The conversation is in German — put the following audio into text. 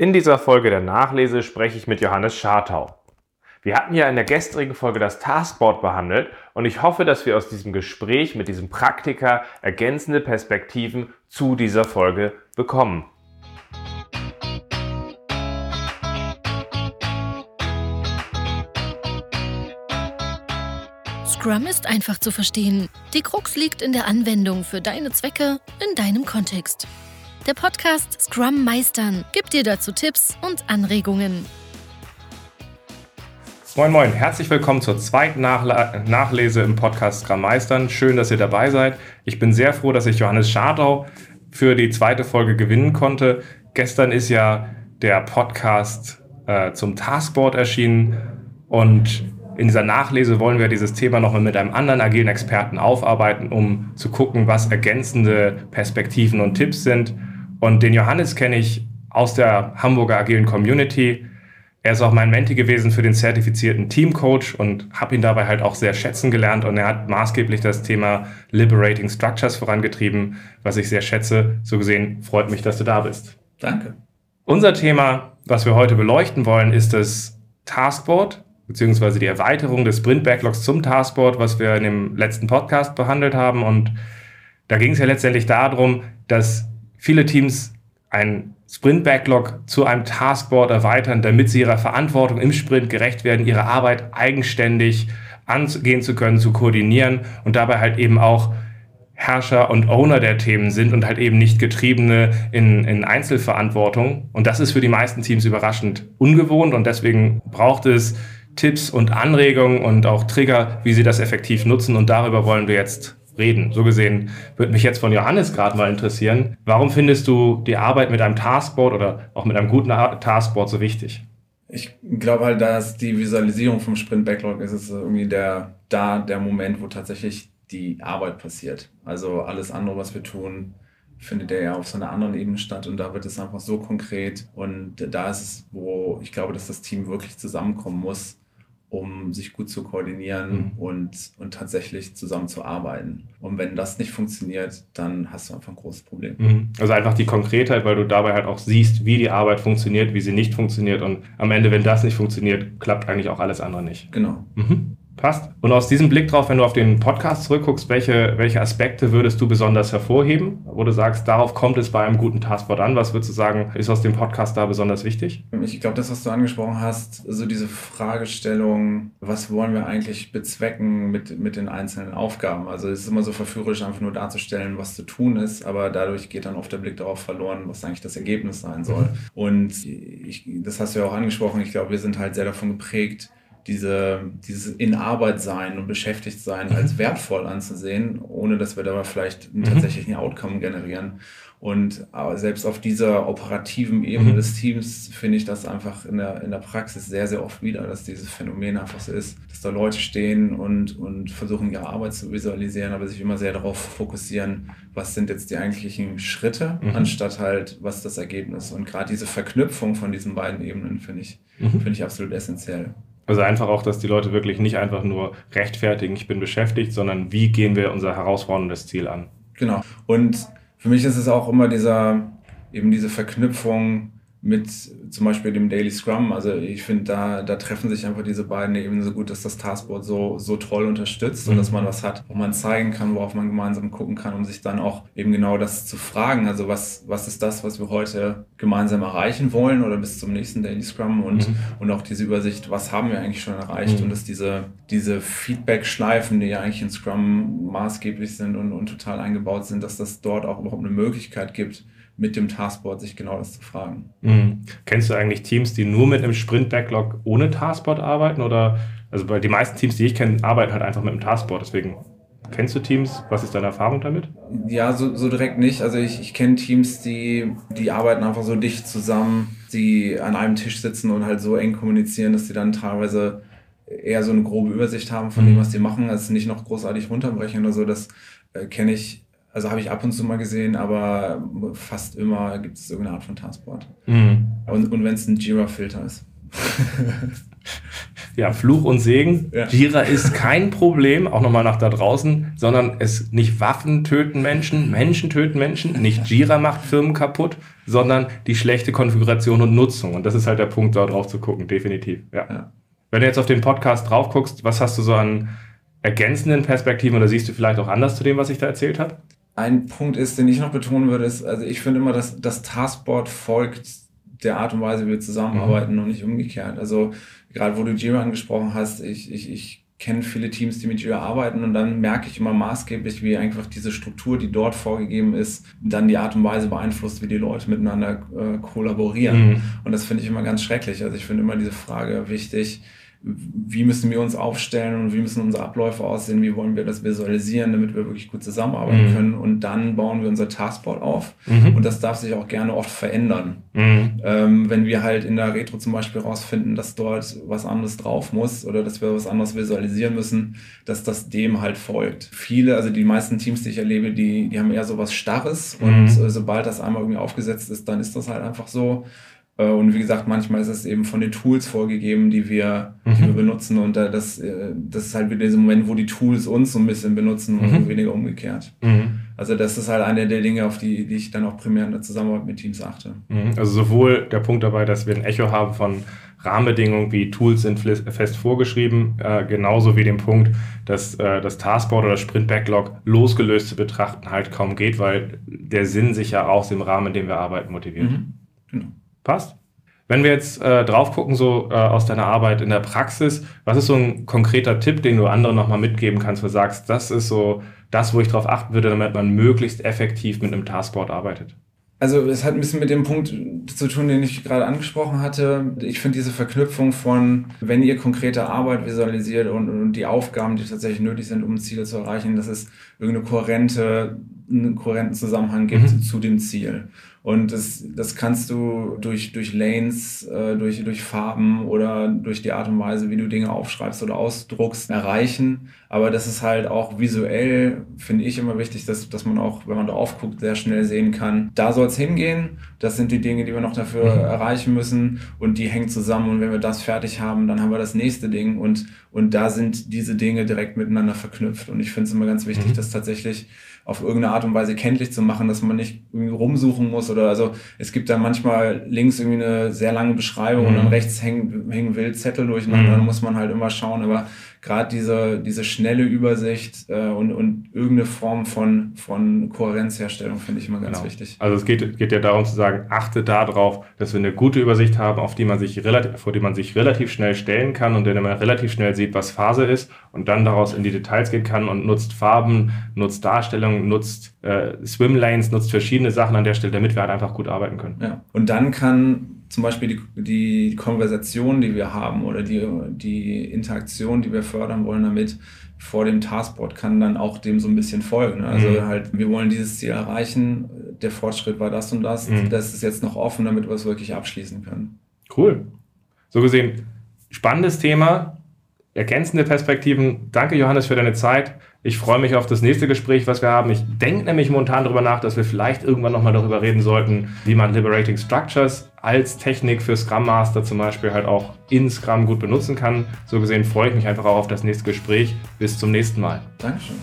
In dieser Folge der Nachlese spreche ich mit Johannes Schartau. Wir hatten ja in der gestrigen Folge das Taskboard behandelt und ich hoffe, dass wir aus diesem Gespräch mit diesem Praktiker ergänzende Perspektiven zu dieser Folge bekommen. Scrum ist einfach zu verstehen. Die Krux liegt in der Anwendung für deine Zwecke in deinem Kontext. Der Podcast Scrum Meistern gibt dir dazu Tipps und Anregungen. Moin Moin, herzlich willkommen zur zweiten Nachla Nachlese im Podcast Scrum Meistern. Schön, dass ihr dabei seid. Ich bin sehr froh, dass ich Johannes Schadau für die zweite Folge gewinnen konnte. Gestern ist ja der Podcast äh, zum Taskboard erschienen und in dieser Nachlese wollen wir dieses Thema nochmal mit einem anderen agilen Experten aufarbeiten, um zu gucken, was ergänzende Perspektiven und Tipps sind. Und den Johannes kenne ich aus der Hamburger agilen Community. Er ist auch mein Menti gewesen für den zertifizierten Teamcoach und habe ihn dabei halt auch sehr schätzen gelernt. Und er hat maßgeblich das Thema Liberating Structures vorangetrieben, was ich sehr schätze. So gesehen freut mich, dass du da bist. Danke. Unser Thema, was wir heute beleuchten wollen, ist das Taskboard beziehungsweise die Erweiterung des Sprint Backlogs zum Taskboard, was wir in dem letzten Podcast behandelt haben. Und da ging es ja letztendlich darum, dass viele Teams ein Sprint-Backlog zu einem Taskboard erweitern, damit sie ihrer Verantwortung im Sprint gerecht werden, ihre Arbeit eigenständig angehen zu können, zu koordinieren und dabei halt eben auch Herrscher und Owner der Themen sind und halt eben nicht Getriebene in, in Einzelverantwortung. Und das ist für die meisten Teams überraschend ungewohnt und deswegen braucht es Tipps und Anregungen und auch Trigger, wie sie das effektiv nutzen. Und darüber wollen wir jetzt reden. So gesehen würde mich jetzt von Johannes gerade mal interessieren. Warum findest du die Arbeit mit einem Taskboard oder auch mit einem guten Taskboard so wichtig? Ich glaube halt, dass die Visualisierung vom Sprint Backlog ist, ist irgendwie der, da der Moment, wo tatsächlich die Arbeit passiert. Also alles andere, was wir tun, findet ja auf so einer anderen Ebene statt und da wird es einfach so konkret und da ist es, wo ich glaube, dass das Team wirklich zusammenkommen muss um sich gut zu koordinieren mhm. und, und tatsächlich zusammenzuarbeiten. Und wenn das nicht funktioniert, dann hast du einfach ein großes Problem. Mhm. Also einfach die Konkretheit, weil du dabei halt auch siehst, wie die Arbeit funktioniert, wie sie nicht funktioniert. Und am Ende, wenn das nicht funktioniert, klappt eigentlich auch alles andere nicht. Genau. Mhm. Passt. Und aus diesem Blick drauf, wenn du auf den Podcast zurückguckst, welche, welche Aspekte würdest du besonders hervorheben, wo du sagst, darauf kommt es bei einem guten Taskboard an? Was würdest du sagen, ist aus dem Podcast da besonders wichtig? Ich glaube, das, was du angesprochen hast, so diese Fragestellung, was wollen wir eigentlich bezwecken mit, mit den einzelnen Aufgaben? Also es ist immer so verführerisch, einfach nur darzustellen, was zu tun ist, aber dadurch geht dann oft der Blick darauf verloren, was eigentlich das Ergebnis sein soll. Mhm. Und ich, das hast du ja auch angesprochen, ich glaube, wir sind halt sehr davon geprägt, diese, dieses in Arbeit sein und beschäftigt sein als mhm. wertvoll anzusehen, ohne dass wir dabei vielleicht einen mhm. tatsächlichen Outcome generieren. Und aber selbst auf dieser operativen Ebene mhm. des Teams finde ich das einfach in der, in der Praxis sehr, sehr oft wieder, dass dieses Phänomen einfach so ist, dass da Leute stehen und, und versuchen, ihre Arbeit zu visualisieren, aber sich immer sehr darauf fokussieren, was sind jetzt die eigentlichen Schritte, mhm. anstatt halt, was ist das Ergebnis. Und gerade diese Verknüpfung von diesen beiden Ebenen finde ich, mhm. finde ich absolut essentiell. Also einfach auch, dass die Leute wirklich nicht einfach nur rechtfertigen, ich bin beschäftigt, sondern wie gehen wir unser herausforderndes Ziel an. Genau. Und für mich ist es auch immer dieser, eben diese Verknüpfung mit zum Beispiel dem Daily Scrum. Also ich finde, da, da treffen sich einfach diese beiden eben so gut, dass das Taskboard so, so toll unterstützt mhm. und dass man was hat, wo man zeigen kann, worauf man gemeinsam gucken kann, um sich dann auch eben genau das zu fragen. Also was, was ist das, was wir heute gemeinsam erreichen wollen oder bis zum nächsten Daily Scrum und, mhm. und auch diese Übersicht, was haben wir eigentlich schon erreicht mhm. und dass diese, diese Feedback-Schleifen, die ja eigentlich in Scrum maßgeblich sind und, und total eingebaut sind, dass das dort auch überhaupt eine Möglichkeit gibt, mit dem Taskboard sich genau das zu fragen. Mhm. Kennst du eigentlich Teams, die nur mit einem Sprint-Backlog ohne Taskboard arbeiten? Oder also bei die meisten Teams, die ich kenne, arbeiten halt einfach mit einem Taskboard. Deswegen kennst du Teams? Was ist deine Erfahrung damit? Ja, so, so direkt nicht. Also ich, ich kenne Teams, die, die arbeiten einfach so dicht zusammen, die an einem Tisch sitzen und halt so eng kommunizieren, dass sie dann teilweise eher so eine grobe Übersicht haben von mhm. dem, was die machen, also nicht noch großartig runterbrechen oder so. Das äh, kenne ich also habe ich ab und zu mal gesehen, aber fast immer gibt es irgendeine Art von Taskboard. Mhm. Und, und wenn es ein Jira-Filter ist. ja, Fluch und Segen. Ja. Jira ist kein Problem, auch nochmal nach da draußen, sondern es nicht Waffen töten Menschen, Menschen töten Menschen, nicht Jira macht Firmen kaputt, sondern die schlechte Konfiguration und Nutzung. Und das ist halt der Punkt, da drauf zu gucken, definitiv. Ja. ja. Wenn du jetzt auf den Podcast drauf guckst, was hast du so an ergänzenden Perspektiven oder siehst du vielleicht auch anders zu dem, was ich da erzählt habe? Ein Punkt ist, den ich noch betonen würde, ist, also ich finde immer, dass das Taskboard folgt der Art und Weise, wie wir zusammenarbeiten mhm. und nicht umgekehrt. Also gerade wo du Jira angesprochen hast, ich, ich, ich kenne viele Teams, die mit Jira arbeiten und dann merke ich immer maßgeblich, wie einfach diese Struktur, die dort vorgegeben ist, dann die Art und Weise beeinflusst, wie die Leute miteinander äh, kollaborieren. Mhm. Und das finde ich immer ganz schrecklich. Also ich finde immer diese Frage wichtig, wie müssen wir uns aufstellen und wie müssen unsere Abläufe aussehen, wie wollen wir das visualisieren, damit wir wirklich gut zusammenarbeiten mhm. können. Und dann bauen wir unser Taskboard auf. Mhm. Und das darf sich auch gerne oft verändern. Mhm. Ähm, wenn wir halt in der Retro zum Beispiel rausfinden, dass dort was anderes drauf muss oder dass wir was anderes visualisieren müssen, dass das dem halt folgt. Viele, also die meisten Teams, die ich erlebe, die, die haben eher so was Starres und mhm. sobald das einmal irgendwie aufgesetzt ist, dann ist das halt einfach so. Äh, und wie gesagt, manchmal ist es eben von den Tools vorgegeben, die wir, mhm. die wir benutzen. Und das, äh, das ist halt wieder dieser Moment, wo die Tools uns so ein bisschen benutzen und mhm. weniger umgekehrt. Mhm. Also das ist halt eine der Dinge, auf die, die ich dann auch primär in der Zusammenarbeit mit Teams achte. Mhm. Also sowohl der Punkt dabei, dass wir ein Echo haben von Rahmenbedingungen wie Tools sind fest vorgeschrieben, äh, genauso wie dem Punkt, dass äh, das Taskboard oder Sprint Backlog losgelöst zu betrachten halt kaum geht, weil der Sinn sich ja aus dem Rahmen, in dem wir arbeiten, motiviert. Mhm. Genau. Passt? Wenn wir jetzt äh, drauf gucken, so äh, aus deiner Arbeit in der Praxis, was ist so ein konkreter Tipp, den du anderen nochmal mitgeben kannst, wo du sagst, das ist so das, wo ich darauf achten würde, damit man möglichst effektiv mit einem Taskboard arbeitet? Also es hat ein bisschen mit dem Punkt zu tun, den ich gerade angesprochen hatte. Ich finde diese Verknüpfung von, wenn ihr konkrete Arbeit visualisiert und, und, die Aufgaben, die tatsächlich nötig sind, um Ziele zu erreichen, dass es irgendeine kohärente, einen kohärenten Zusammenhang gibt mhm. zu dem Ziel. Und das, das kannst du durch, durch Lanes, äh, durch, durch Farben oder durch die Art und Weise, wie du Dinge aufschreibst oder ausdruckst, erreichen. Aber das ist halt auch visuell, finde ich immer wichtig, dass, dass man auch, wenn man drauf guckt, sehr schnell sehen kann, da soll es hingehen. Das sind die Dinge, die wir noch dafür mhm. erreichen müssen. Und die hängen zusammen. Und wenn wir das fertig haben, dann haben wir das nächste Ding. Und, und da sind diese Dinge direkt miteinander verknüpft. Und ich finde es immer ganz wichtig, mhm. dass tatsächlich auf irgendeine Art und Weise kenntlich zu machen, dass man nicht irgendwie rumsuchen muss oder also es gibt da manchmal links irgendwie eine sehr lange Beschreibung mhm. und dann rechts hängen, hängen wild Zettel durcheinander, mhm. dann muss man halt immer schauen, aber gerade diese, diese schnelle Übersicht äh, und, und irgendeine Form von, von Kohärenzherstellung finde ich immer ganz genau. wichtig. Also es geht, geht ja darum zu sagen, achte darauf, dass wir eine gute Übersicht haben, auf die man sich relativ, vor die man sich relativ schnell stellen kann und in der man relativ schnell sieht, was Phase ist und dann daraus in die Details gehen kann und nutzt Farben, nutzt Darstellungen, nutzt äh, Swimlanes, nutzt verschiedene Sachen an der Stelle, damit wir halt einfach gut arbeiten können. Ja. Und dann kann zum Beispiel die, die Konversation, die wir haben oder die, die Interaktion, die wir fördern wollen damit vor dem Taskboard, kann dann auch dem so ein bisschen folgen. Also mhm. halt, wir wollen dieses Ziel erreichen, der Fortschritt war das und das, mhm. das ist jetzt noch offen, damit wir es wirklich abschließen können. Cool. So gesehen, spannendes Thema, ergänzende Perspektiven. Danke, Johannes, für deine Zeit. Ich freue mich auf das nächste Gespräch, was wir haben. Ich denke nämlich momentan darüber nach, dass wir vielleicht irgendwann nochmal darüber reden sollten, wie man Liberating Structures als Technik für Scrum Master zum Beispiel halt auch in Scrum gut benutzen kann. So gesehen freue ich mich einfach auch auf das nächste Gespräch. Bis zum nächsten Mal. Dankeschön.